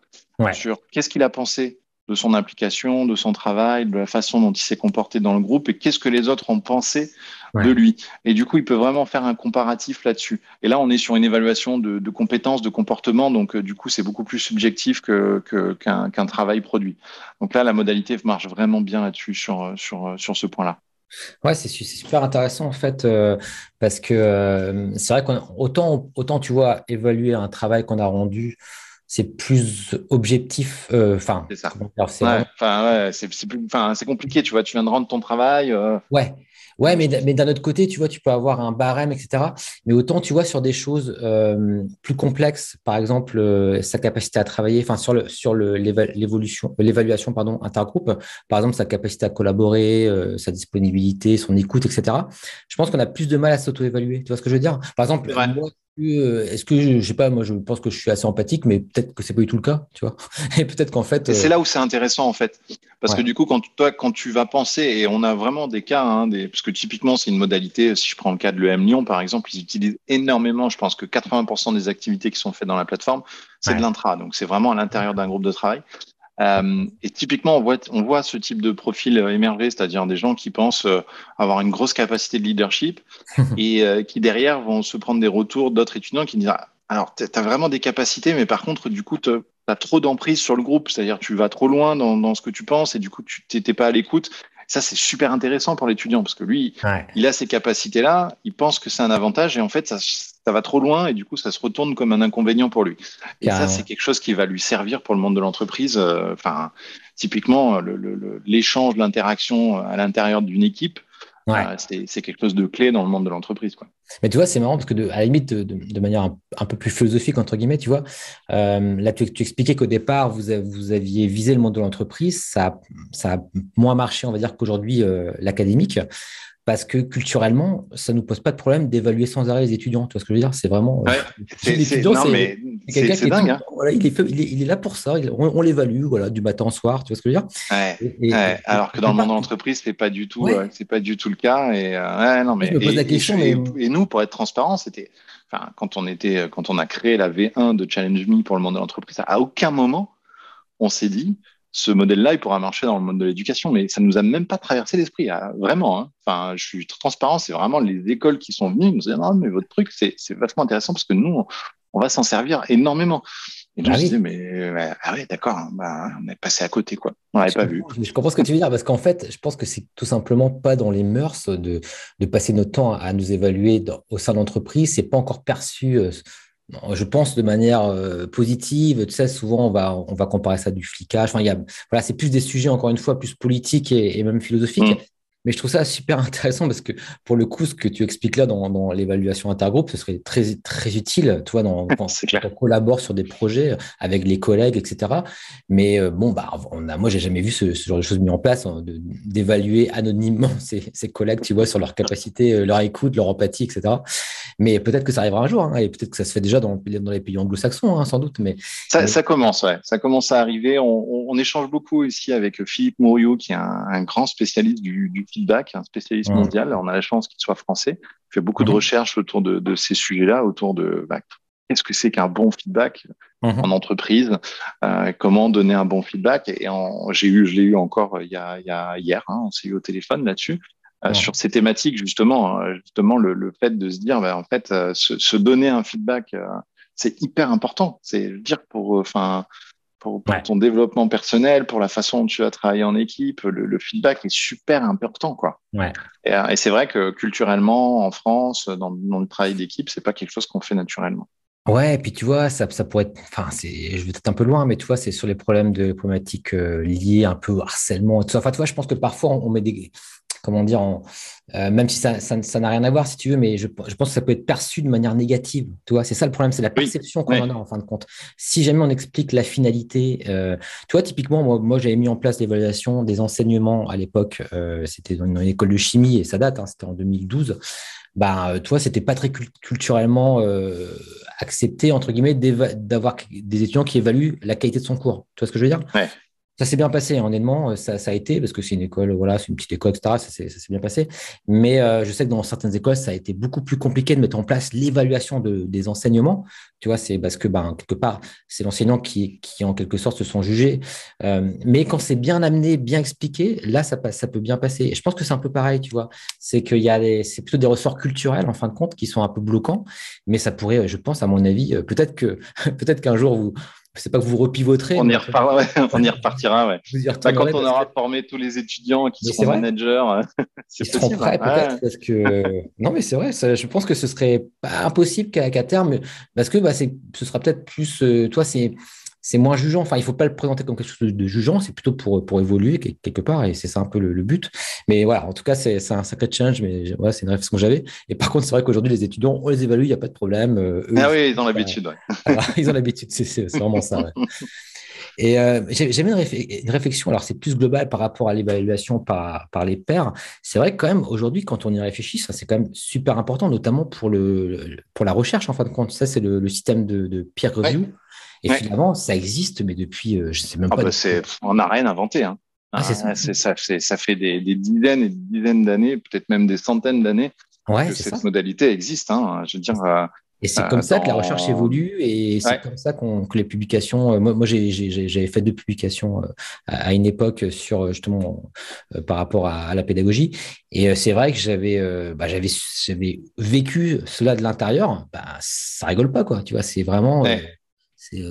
sur qu'est-ce qu'il a pensé de son application, de son travail, de la façon dont il s'est comporté dans le groupe et qu'est-ce que les autres ont pensé de lui. Et du coup, il peut vraiment faire un comparatif là-dessus. Et là, on est sur une évaluation de, de compétences, de comportement, donc euh, du coup, c'est beaucoup plus subjectif qu'un que, qu'un travail produit. Donc là, la modalité marche vraiment bien là-dessus sur, sur, sur ce point-là. Ouais, c'est super intéressant en fait, euh, parce que euh, c'est vrai qu'autant, autant tu vois, évaluer un travail qu'on a rendu c'est plus objectif. Euh, c'est ça. c'est compliqué, tu vois. Tu viens de rendre ton travail. Euh. Ouais. Ouais, mais, mais d'un autre côté, tu vois, tu peux avoir un barème, etc. Mais autant, tu vois, sur des choses euh, plus complexes, par exemple, sa capacité à travailler, enfin, sur le sur l'évolution, l'évaluation, pardon, intergroupe, par exemple, sa capacité à collaborer, sa disponibilité, son écoute, etc. Je pense qu'on a plus de mal à s'auto-évaluer. Tu vois ce que je veux dire? Par exemple, moi, euh, est-ce que, je, sais pas, moi je pense que je suis assez empathique, mais peut-être que c'est pas du tout le cas, tu vois. Et peut-être qu'en fait. C'est euh, là où c'est intéressant en fait, parce que du coup, quand toi, quand tu vas penser, et on a vraiment des cas, hein, des, parce que typiquement c'est une modalité. Si je prends le cas de l'EM Lyon par exemple, ils utilisent énormément. Je pense que 80% des activités qui sont faites dans la plateforme, c'est de l'intra, donc c'est vraiment à l'intérieur d'un groupe de travail. Euh, et typiquement, on voit, on voit ce type de profil euh, émerger, c'est-à-dire des gens qui pensent euh, avoir une grosse capacité de leadership et qui derrière vont se prendre des retours d'autres étudiants qui disent ah, alors tu as vraiment des capacités, mais par contre, du coup, tu as trop d'emprise sur le groupe, c'est-à-dire tu vas trop loin dans, dans, ce que tu penses et du coup, tu n'étais pas à l'écoute. Ça, c'est super intéressant pour l'étudiant parce que lui, il a ces capacités-là, il pense que c'est un avantage et en fait, ça, ça va trop loin et du coup, ça se retourne comme un inconvénient pour lui. Et ça, c'est quelque chose qui va lui servir pour le monde de l'entreprise. Euh, enfin, typiquement, l'échange, l'interaction à l'intérieur d'une équipe, euh, c'est quelque chose de clé dans le monde de l'entreprise. Mais tu vois, c'est marrant parce que, de, à la limite, de, manière un, peu plus philosophique, entre guillemets, tu vois, euh, là, tu, expliquais qu'au départ, vous, vous, aviez visé le monde de l'entreprise. Ça, ça a moins marché, on va dire, qu'aujourd'hui, l'académique parce que culturellement, ça ne nous pose pas de problème d'évaluer sans arrêt les étudiants. Tu vois ce que je veux dire? C'est vraiment. Ouais, c'est quelqu'un qui dingue, hein. voilà, il, est il, est, là pour ça. on, l'évalue voilà, du matin au soir. Tu vois ce que je veux dire? Ouais, Alors que dans le monde de l'entreprise, c'est pas du tout, euh, pas du tout le cas. Et euh, non, mais, je me pose la question. Mais... et, nous, pour être transparent, c'était, enfin, quand on était, quand on a créé la V1 de Challenge Me pour le monde de l'entreprise, à aucun moment on s'est dit ce modèle-là, il pourra marcher dans le monde de l'éducation, mais ça nous a même pas traversé l'esprit, hein, vraiment. Hein. Enfin, je suis transparent, c'est vraiment les écoles qui sont venues nous dire non, mais votre truc, c'est vachement intéressant parce que nous, on, va s'en servir énormément. Et je me disais, mais ah ouais, d'accord, hein, bah, on est passé à côté, quoi. On n'avait pas vu. Je comprends ce que tu veux dire, parce qu'en fait, je pense que c'est tout simplement pas dans les mœurs de, de passer notre temps à nous évaluer au sein de l'entreprise. C'est pas encore perçu. Euh, je pense de manière positive. Tu sais, souvent, on va, on va comparer ça du flicage. Enfin, il y a, voilà, c'est plus des sujets, encore une fois, plus politiques et, même philosophiques. Mmh. Mais je trouve ça super intéressant parce que pour le coup, ce que tu expliques là dans, dans l'évaluation intergroupe, ce serait très, très utile, toi, dans, quand, on collabore sur des projets avec les collègues, etc. Mais euh, bon, bah, on a, moi, j'ai jamais vu ce, ce, genre de choses mis en place, hein, d'évaluer anonymement ses, ses, collègues, tu vois, sur leur capacité, euh, leur écoute, leur empathie, etc. Mais peut-être que ça arrivera un jour, hein, et peut-être que ça se fait déjà dans, dans les pays anglo-saxons, hein, sans doute. Mais ça, ça, commence, ouais. Ça commence à arriver. On, on, échange beaucoup ici avec Philippe Mouriot, qui est un, un grand spécialiste du, du feedback, un spécialiste mmh. mondial. On a la chance qu'il soit français. Il fait beaucoup de mmh. recherches autour de, de ces sujets-là, autour de bah, qu'est-ce que c'est qu'un bon feedback mmh. en entreprise, euh, comment donner un bon feedback. Et j'ai eu, je l'ai eu encore euh, il y a, il y a hier, hein, on s'est eu au téléphone là-dessus. Euh, sur ces thématiques justement, hein, justement le, le, fait de se dire, bah, en fait, euh, se, se, donner un feedback, euh, c'est hyper important. C'est dire pour, enfin, pour, ton développement personnel, pour la façon dont tu vas travailler en équipe, le, feedback est super important, quoi. Ouais. Et, et c'est vrai que culturellement, en France, dans, dans le travail d'équipe, c'est pas quelque chose qu'on fait naturellement. Ouais, et puis tu vois, ça, ça pourrait être, enfin, c'est, je vais peut-être un peu loin, mais tu vois, c'est sur les problèmes de problématiques liées un peu au harcèlement tout ça. Enfin, tu vois, je pense que parfois on met des, comment dire, euh, même si ça, ça, n'a rien à voir, si tu veux, mais je, je, pense que ça peut être perçu de manière négative. Tu vois, c'est ça le problème, c'est la perception qu'on en a en fin de compte. Si jamais on explique la finalité, euh, tu vois, typiquement, moi, moi j'avais mis en place l'évaluation des enseignements à l'époque, euh, c'était dans une, école de chimie et ça date, hein, c'était en 2012. Bah, tu vois, c'était pas très culturellement accepté entre guillemets d'avoir des étudiants qui évaluent la qualité de son cours. Tu vois ce que je veux dire? Ouais. Ça s'est bien passé, honnêtement, euh, ça, ça, a été, parce que c'est une école, voilà, c'est une petite école, etc. Ça s'est bien passé. Mais euh, je sais que dans certaines écoles, ça a été beaucoup plus compliqué de mettre en place l'évaluation de, des enseignements. Tu vois, c'est parce que, ben, quelque part, c'est l'enseignant qui, qui, en quelque sorte, se sont jugés. Euh, mais quand c'est bien amené, bien expliqué, là, ça, ça peut bien passer. Et je pense que c'est un peu pareil, tu vois. C'est qu'il y a c'est plutôt des ressorts culturels, en fin de compte, qui sont un peu bloquants. Mais ça pourrait, je pense, à mon avis, peut-être que, peut-être qu'un jour, vous, c'est pas que vous repivoterez. On y, repart, ouais. on y repartira, ouais. Bah, quand on aura formé tous les étudiants qui seront managers, c'est seront prêts hein. peut-être parce que non, mais c'est vrai. je pense que ce serait pas impossible qu'à terme, parce que bah, ce sera peut-être plus. Euh, toi, c'est c'est moins jugeant. Enfin, il ne faut pas le présenter comme quelque chose de jugeant, c'est plutôt pour, pour évoluer quelque part, et c'est ça un peu le, but. Mais voilà, en tout cas, c'est un sacré challenge, mais voilà, c'est une réflexion que j'avais. Et par contre, c'est vrai qu'aujourd'hui, les étudiants, on les évalue, il n'y a pas de problème. Euh, ah oui, ils ont l'habitude. ils ont l'habitude, c'est vraiment ça. Et euh, j'avais une, réflexion, alors c'est plus global par rapport à l'évaluation par, par les pairs. C'est vrai que quand même, aujourd'hui, quand on y réfléchit, ça c'est quand même super important, notamment pour, le, pour la recherche, en fin de compte. Ça, c'est le, système de, de peer review. Et finalement, ça existe, mais depuis, euh, je sais même ah pas. Bah on n'a rien inventé. Hein. Ah, ah, ça. Ça, fait des, dizaines et des dizaines d'années, peut-être même des centaines d'années que cette modalité existe. Hein. Je veux dire. Euh, et c'est comme ça que la recherche évolue et c'est comme ça qu'on, que les publications. Euh, moi, moi j'avais fait deux publications à une époque sur justement par rapport à, la pédagogie. Et c'est vrai que j'avais, bah, j'avais, j'avais vécu cela de l'intérieur. Bah, ça rigole pas, quoi. Tu vois, c'est vraiment.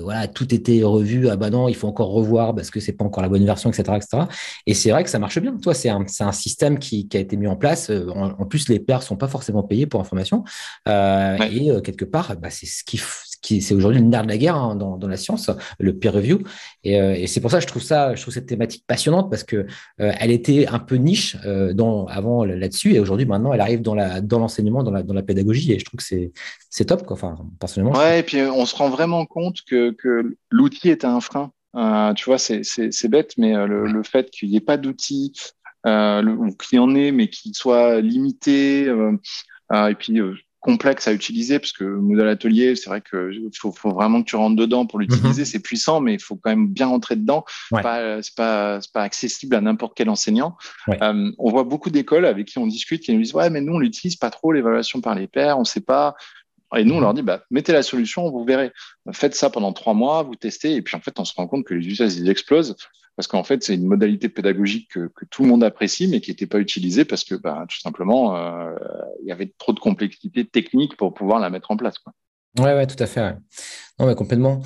Voilà, tout était revu. Ah bah non, il faut encore revoir parce que c'est pas encore la bonne version, etc., etc. Et c'est vrai que ça marche bien. Toi, c'est un, un, système qui, qui, a été mis en place. Euh, en, plus, les pairs sont pas forcément payés pour information. Euh, Et euh, quelque part, bah, c'est ce qui, c'est aujourd'hui le nerf de la guerre hein, dans, dans, la science, le peer review. Et, euh, et c'est pour ça que je trouve ça, je trouve cette thématique passionnante parce que euh, elle était un peu niche euh, dans, avant là-dessus et aujourd'hui maintenant elle arrive dans la dans l'enseignement, dans la, dans la pédagogie et je trouve que c'est c'est top quoi. Enfin personnellement. Ouais et puis on se rend vraiment compte que que l'outil est un frein. tu vois c'est bête mais le, le fait qu'il n'y ait pas d'outil ou qu'il y en ait mais qu'il soit limité et puis complexe à utiliser parce que le modèle atelier, c'est vrai que faut, faut, vraiment que tu rentres dedans pour l'utiliser. Mhm. C'est puissant, mais il faut quand même bien rentrer dedans. Ouais. C'est pas, c'est pas accessible à n'importe quel enseignant. Euh, on voit beaucoup d'écoles avec qui on discute qui nous disent ouais, mais nous on l'utilise pas trop l'évaluation par les pairs, on sait pas. Et nous, on mhm. leur dit, bah, mettez la solution, vous verrez. Faites ça pendant trois mois, vous testez, et puis en fait, on se rend compte que les usages, ils explosent parce qu'en fait, c'est une modalité pédagogique que, que, tout le monde apprécie, mais qui n'était pas utilisée parce que, bah, tout simplement, euh, il y avait trop de complexité technique pour pouvoir la mettre en place. Quoi. Ouais, ouais, tout à fait. Ouais. Non, mais complètement.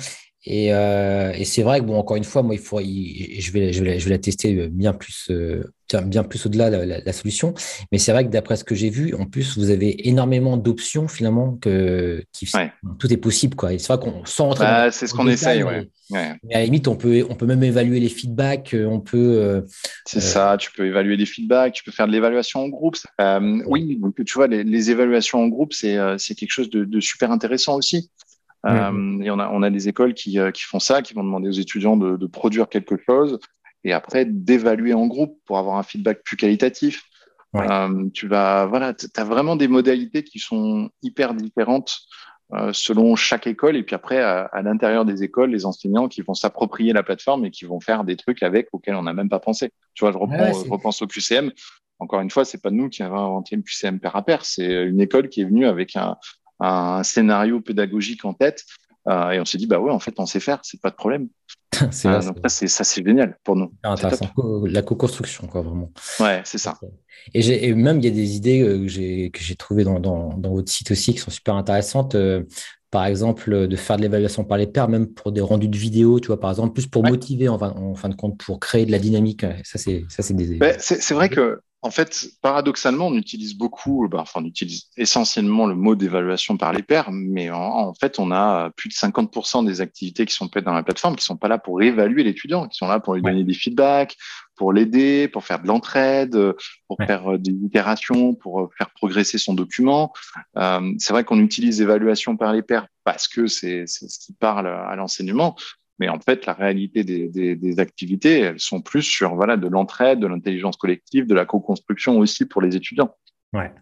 Et, euh, et c'est vrai que, bon, encore une fois, moi, il faut, je, vais, je, vais, je vais la tester bien plus, euh, bien plus au-delà de la, la, solution. Mais c'est vrai que d'après ce que j'ai vu, en plus, vous avez énormément d'options finalement que qui, tout est possible. Quoi. Et c'est vrai qu'on sans rentrer bah, C'est ce qu'on essaye, ouais. Mais à la limite, on peut, on peut même évaluer les feedbacks. Euh, on peut. c'est ça. Tu peux évaluer des feedbacks. Tu peux faire de l'évaluation en groupe. oui, donc tu vois, les, les évaluations en groupe, c'est c'est quelque chose de, de super intéressant aussi. Euh, et on a, on a des écoles qui, euh, qui font ça, qui vont demander aux étudiants de, de produire quelque chose et après d'évaluer en groupe pour avoir un feedback plus qualitatif. Euh, tu vas, voilà, as vraiment des modalités qui sont hyper différentes euh, selon chaque école. Et puis après, à, à l'intérieur des écoles, les enseignants qui vont s'approprier la plateforme et qui vont faire des trucs avec auxquels on n'a même pas pensé. Tu vois, je, reprends, je repense au QCM. Encore une fois, c'est pas nous qui avons inventé le QCM pair à pair. C'est une école qui est venue avec un, un scénario pédagogique en tête. Euh, et on s'est dit, bah ouais, en fait, on sait faire, c'est pas de problème. c'est euh, ça, c'est génial pour nous. Intéressant. La co-construction, quoi, vraiment. Ouais, c'est ça. Et, même, il y a des idées euh, que j'ai trouvées dans, dans, dans, votre site aussi qui sont super intéressantes. Euh, par exemple, de faire de l'évaluation par les pairs, même pour des rendus de vidéo, tu vois, par exemple, plus pour motiver en fin, en fin, de compte, pour créer de la dynamique. Ça, c'est ça, c'est des. c'est vrai que en fait, paradoxalement, on utilise beaucoup, bah, enfin, on utilise essentiellement le mot d'évaluation par les pairs, mais en, fait, on a plus de 50% des activités qui sont faites dans la plateforme qui sont pas là pour évaluer l'étudiant, qui sont là pour lui donner des feedbacks, pour l'aider, pour faire de l'entraide, pour faire euh, des itérations, pour euh, faire progresser son document. Euh, c'est vrai qu'on utilise évaluation par les pairs parce que c'est ce qui parle à l'enseignement, mais en fait, la réalité des, des, des, activités, elles sont plus sur voilà de l'entraide, de l'intelligence collective, de la co-construction aussi pour les étudiants. Ouais.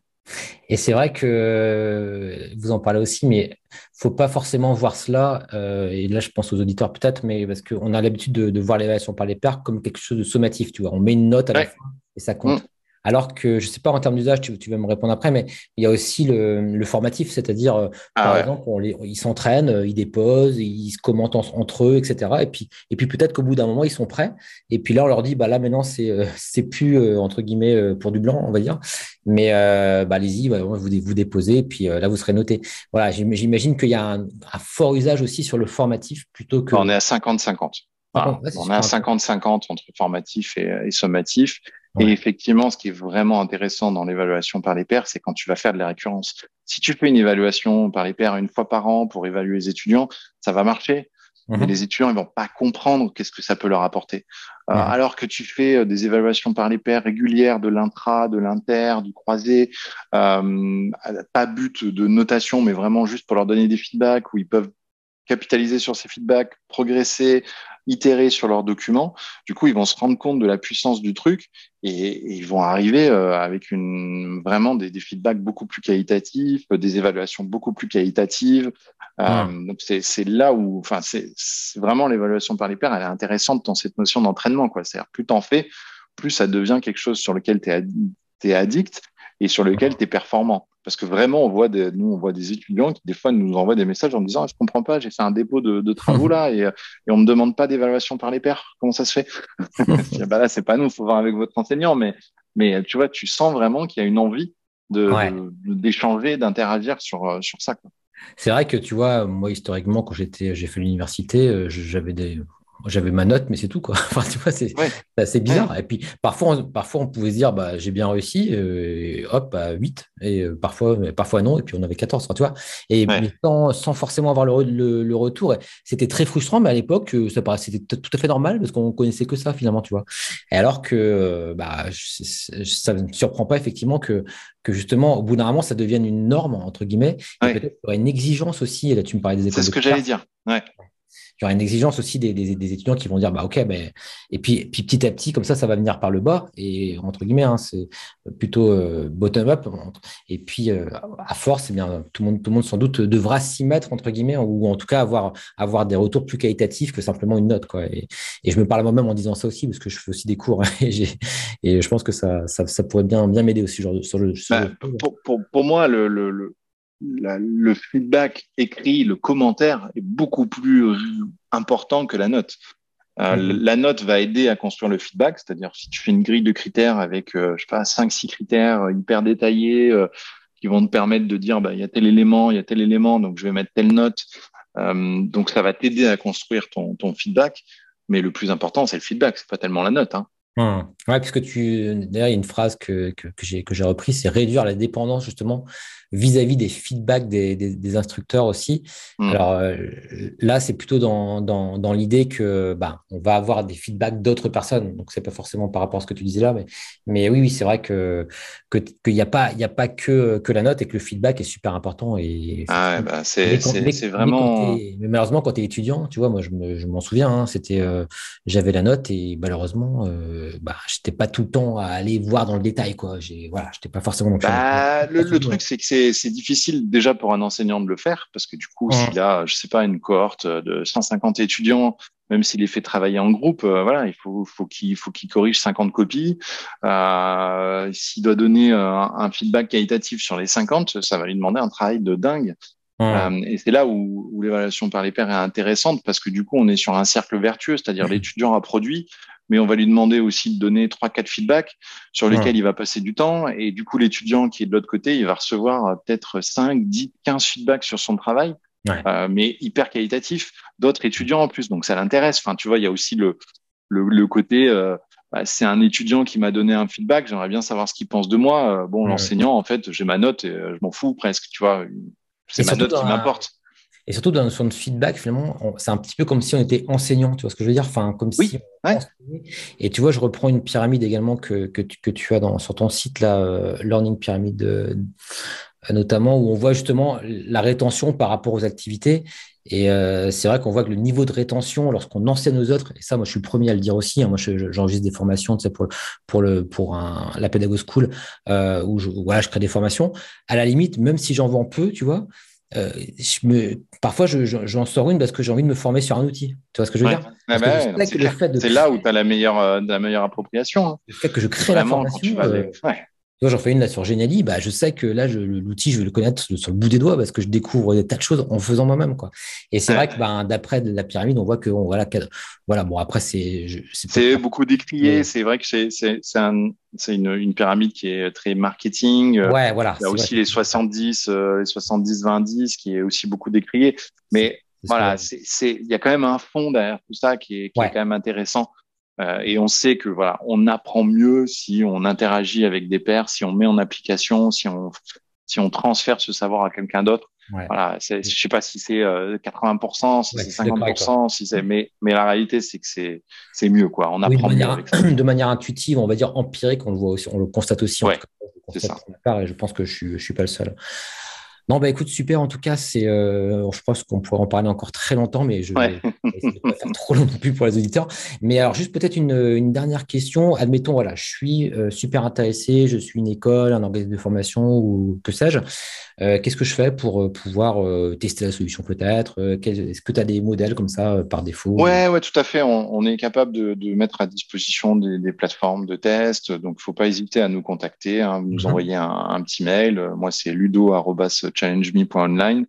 Et c'est vrai que vous en parlez aussi, mais faut pas forcément voir cela. Euh, et là, je pense aux auditeurs peut-être, mais parce qu'on a l'habitude de, de, voir l'évaluation par les pairs comme quelque chose de sommatif. Tu vois, on met une note à la fin et ça compte. Mm. Alors que, je ne sais pas en termes d'usage, tu, vas me répondre après, mais il y a aussi le, formatif, c'est-à-dire, euh, ah par exemple, ils s'entraînent, euh, ils déposent, ils se commentent entre eux, etc. Et puis, et puis peut-être qu'au bout d'un moment, ils sont prêts. Et puis là, on leur dit, bah là, maintenant, c'est euh, c'est plus, entre guillemets, pour du blanc, on va dire. Mais bah, allez-y, vous, vous déposez, et puis là, vous serez noté. Voilà, j'imagine qu'il y a un, fort usage aussi sur le formatif plutôt que. On est à 50-50. on est à 50-50 entre formatif et, et sommatif. Et effectivement, ce qui est vraiment intéressant dans l'évaluation par les pairs, c'est quand tu vas faire de la récurrence. Si tu fais une évaluation par les pairs une fois par an pour évaluer les étudiants, ça va marcher. Mais mhm. les étudiants, ils vont pas comprendre qu'est-ce que ça peut leur apporter. Euh, alors que tu fais euh, des évaluations par les pairs régulières de l'intra, de l'inter, du croisé, euh, pas but de notation, mais vraiment juste pour leur donner des feedbacks où ils peuvent capitaliser sur ces feedbacks, progresser, itérer sur leurs documents. Du coup, ils vont se rendre compte de la puissance du truc et, ils vont arriver euh, avec une, vraiment des, des, feedbacks beaucoup plus qualitatifs, des évaluations beaucoup plus qualitatives. Euh, c'est là où, enfin, c'est vraiment l'évaluation par les pairs, elle est intéressante dans cette notion d'entraînement. C'est-à-dire, plus t'en fais, plus ça devient quelque chose sur lequel tu es, es, addict et sur lequel tu es performant. Parce que vraiment, on voit des, nous, on voit des étudiants qui, des fois, nous envoient des messages en disant, je comprends pas, j'ai fait un dépôt de, de travaux là et, et on me demande pas d'évaluation par les pairs. Comment ça se fait? bah là, c'est pas nous, faut voir avec votre enseignant, mais, mais tu vois, tu sens vraiment qu'il y a une envie d'échanger, d'interagir sur, sur ça, C'est vrai que tu vois, moi historiquement, quand j'étais, j'ai fait l'université, euh, j'avais des, j'avais ma note, mais c'est tout, quoi. Enfin, tu vois, c'est assez bizarre. Et puis, parfois, on, parfois, on pouvait se dire, bah, j'ai bien réussi, euh, hop, à 8, et euh, parfois, parfois non, et puis on avait 14, tu vois. Et sans, sans, forcément avoir le, le, retour. C'était très frustrant, mais à l'époque, euh, ça paraissait tout à fait normal, parce qu'on connaissait que ça, finalement, tu vois. Et alors que, bah, ça ne me surprend pas, effectivement, que, que justement, au bout d'un moment, ça devienne une norme, entre guillemets. Et peut-être qu'il y aurait une exigence aussi, et là, tu me parlais des écoles. C'est ce que j'allais dire. Ouais il y aura une exigence aussi des, des, des, étudiants qui vont dire bah ok ben et puis, puis petit à petit comme ça ça va venir par le bas et entre guillemets hein, c'est plutôt euh, bottom up et puis euh, à force eh bien tout le monde tout le monde sans doute devra s'y mettre entre guillemets ou en tout cas avoir avoir des retours plus qualitatifs que simplement une note quoi. Et, et je me parle moi-même en disant ça aussi parce que je fais aussi des cours et, et je pense que ça, ça, ça pourrait bien bien m'aider aussi genre sur le, bah, pour, pour, pour, moi le, le, le le feedback écrit, le commentaire est beaucoup plus important que la note. Euh, mhm. La note va aider à construire le feedback, c'est-à-dire si tu fais une grille de critères avec, euh, je sais pas, cinq, six critères euh, hyper détaillés qui vont te permettre de dire, bah, il y a tel élément, il y a tel élément, donc je vais mettre telle note. donc, ça va t'aider à construire ton, ton feedback. Mais le plus important, c'est le feedback, c'est pas tellement la note. Hein. Hum. Ouais, puisque tu. D'ailleurs, il y a une phrase que, que, que j'ai reprise, c'est réduire la dépendance justement vis-à-vis des feedbacks des, des, instructeurs aussi. Hmm. Alors euh, là, c'est plutôt dans, dans, dans l'idée que bah, on va avoir des feedbacks d'autres personnes. Donc, c'est pas forcément par rapport à ce que tu disais là, mais, mais oui, oui, c'est vrai que qu'il n'y a pas, y a pas que, que la note et que le feedback est super important. Et ah bah, c'est vraiment. Mais, malheureusement, quand tu es étudiant, tu vois, moi, je m'en souviens, hein, c'était, euh, j'avais la note et malheureusement, euh, bah, j'étais pas tout le temps à aller voir dans le détail, quoi. J'ai, voilà, j'étais pas forcément. Bah, le, le truc, c'est que c'est c'est difficile déjà pour un enseignant de le faire parce que du coup, s'il a, je sais pas, une cohorte de 150 étudiants, même s'il les fait travailler en groupe, euh, voilà, il faut, faut qu'il faut qu'il corrige 50 copies. Euh, s'il doit donner euh, un, feedback qualitatif sur les 50, ça va lui demander un travail de dingue. et c'est là où, où l'évaluation par les pairs est intéressante parce que du coup, on est sur un cercle vertueux, c'est-à-dire l'étudiant a produit, mais on va lui demander aussi de donner trois, quatre feedbacks sur lesquels il va passer du temps. Et du coup, l'étudiant qui est de l'autre côté, il va recevoir euh, peut-être 5, 10, 15 feedbacks sur son travail, euh, mais hyper qualitatif. D'autres étudiants en plus, donc ça l'intéresse. Enfin, tu vois, il y a aussi le, le, côté, euh, bah, c'est un étudiant qui m'a donné un feedback, j'aimerais bien savoir ce qu'il pense de moi. bon, l'enseignant, en fait, j'ai ma note et je m'en fous presque, tu vois. C'est ma note qui m'importe. Et surtout, dans la notion de feedback, finalement, c'est un petit peu comme si on était enseignant, tu vois ce que je veux dire? Enfin, comme si. Et tu vois, je reprends une pyramide également que, que, tu, que tu as dans, sur ton site, là, euh, Learning Pyramid, euh, notamment, où on voit justement la rétention par rapport aux activités. Et euh, c'est vrai qu'on voit que le niveau de rétention, lorsqu'on enseigne aux autres, et ça, moi, je suis le premier à le dire aussi. Hein, moi, j'enregistre des formations, tu sais, pour pour le pour un, la Pédago School, où je, voilà, je crée des formations. À la limite, même si j'en vends peu, tu vois, euh, je me, parfois, j'en sors une parce que j'ai envie de me former sur un outil. Tu vois ce que je veux dire ah bah C'est là où tu as la meilleure, euh, la meilleure appropriation. Hein. Le fait que je crée la formation, j'en fais une là sur Geniali, bah, je sais que là, l'outil, je vais le connaître sur le bout des doigts parce que je découvre des tas de choses en faisant moi-même. Quoi. Et c'est vrai que bah, d'après la pyramide, on voit que voilà, voilà bon, après, c'est. C'est beaucoup décrié. C'est vrai que c'est un, une, une, pyramide qui est très marketing. Ouais, voilà. Il y a aussi les 70, euh, les 70, 20, 10 qui est aussi beaucoup décrié. Mais voilà, c'est, il y a quand même un fond derrière tout ça qui est, qui est quand même intéressant. Euh, et on sait que voilà, on apprend mieux si on interagit avec des pairs, si on met en application, si on si on transfère ce savoir à quelqu'un d'autre. Voilà, je sais pas si c'est 80%, euh, si c'est 50%, si c'est mais mais la réalité c'est que c'est c'est mieux quoi. On apprend de, manière, avec ça. de manière intuitive, on va dire empirique, on le voit aussi, on le constate aussi. Ouais, c'est ça. et je pense que je suis je suis pas le seul. Non, bah écoute, super. En tout cas, c'est, euh, je pense qu'on pourrait en parler encore très longtemps, mais je vais pas faire trop long non plus pour les auditeurs. Mais alors, juste peut-être une, une, dernière question. Admettons, voilà, je suis euh, super intéressé, je suis une école, un organisme de formation ou que sais-je. Euh, qu'est-ce que je fais pour pouvoir tester la solution peut-être? Est-ce que tu as des modèles comme ça par défaut? Ouais, ouais, tout à fait. On, on est capable de, de, mettre à disposition des, des plateformes de test. Donc, il faut pas hésiter à nous contacter, hein, nous mhm. envoyer un, un, petit mail. Moi, c'est ludo@challengeme.online.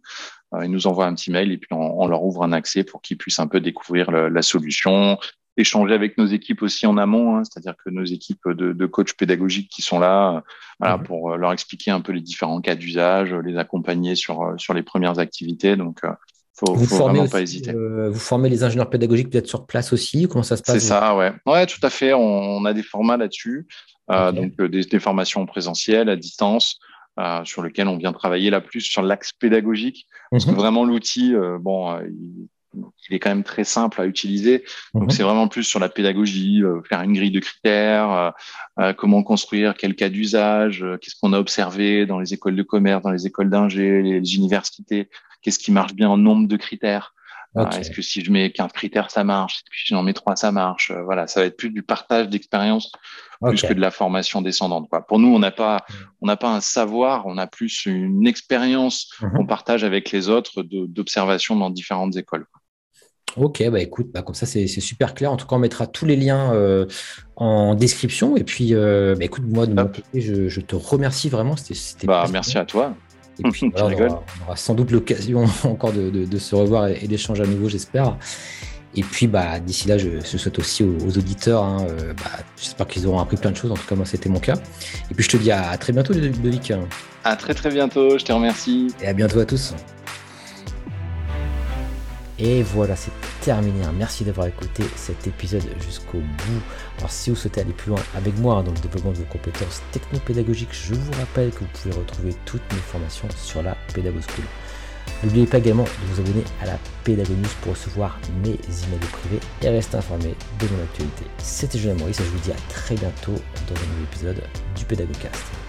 Ils nous envoient un petit mail et puis on, on leur ouvre un accès pour qu'ils puissent un peu découvrir le, la solution, échanger avec nos équipes aussi en amont, hein, c'est-à-dire que nos équipes de, de coachs pédagogiques qui sont là, voilà, mhm. pour euh, leur expliquer un peu les différents cas d'usage, les accompagner sur euh, sur les premières activités. Donc, euh, faut, vous faut vraiment pas hésiter. vous formez les ingénieurs pédagogiques peut-être sur place aussi Comment ça se passe C'est ça, ouais. Ouais, tout à fait. On, a des formats là-dessus, donc des, des, formations présentielles à distance. Euh, sur lesquelles on vient travailler là plus sur l'axe pédagogique, parce que mhm. vraiment l'outil, bon, il, il est quand même très simple à utiliser. Donc mhm. c'est vraiment plus sur la pédagogie, euh, faire une grille de critères, euh, euh, comment construire, quel cas d'usage, qu'est-ce qu'on a observé dans les écoles de commerce, dans les écoles d'ingé, les, universités, qu'est-ce qui marche bien en nombre de critères. Est-ce que si je mets 15 critères, ça marche? Est-ce que si j'en mets 3, ça marche? Voilà, ça va être plus du partage d'expérience plus que de la formation descendante. Quoi. Pour nous, on n'a pas, on n'a pas un savoir, on a plus une expérience mhm. qu'on partage avec les autres d'observation dans différentes écoles. Ok, bah écoute, bah comme ça c'est super clair. En tout cas, on mettra tous les liens euh, en description. Et puis, euh, bah écoute, moi de mon côté, je, te remercie vraiment. C'était bah, merci à toi. Et puis, on, aura, sans doute l'occasion encore de, se revoir et, d'échanger à nouveau, j'espère. Et puis, bah, d'ici là, je, souhaite aussi aux, auditeurs, hein, euh, bah, j'espère qu'ils auront appris plein de choses. En tout cas, moi, c'était mon cas. Et puis, je te dis à, très bientôt, Ludovic. À très, très bientôt. Je te remercie. Et à bientôt à tous. Et voilà, c'est terminé. Merci d'avoir écouté cet épisode jusqu'au bout. Alors si vous souhaitez aller plus loin avec moi dans le développement de vos compétences technopédagogiques, je vous rappelle que vous pouvez retrouver toutes mes formations sur la Pédago. N'oubliez pas également de vous abonner à la Pédagonews pour recevoir mes emails privés et rester informé de mon actualité. C'était Julien Maurice et je vous dis à très bientôt dans un nouvel épisode du Pédagogcast.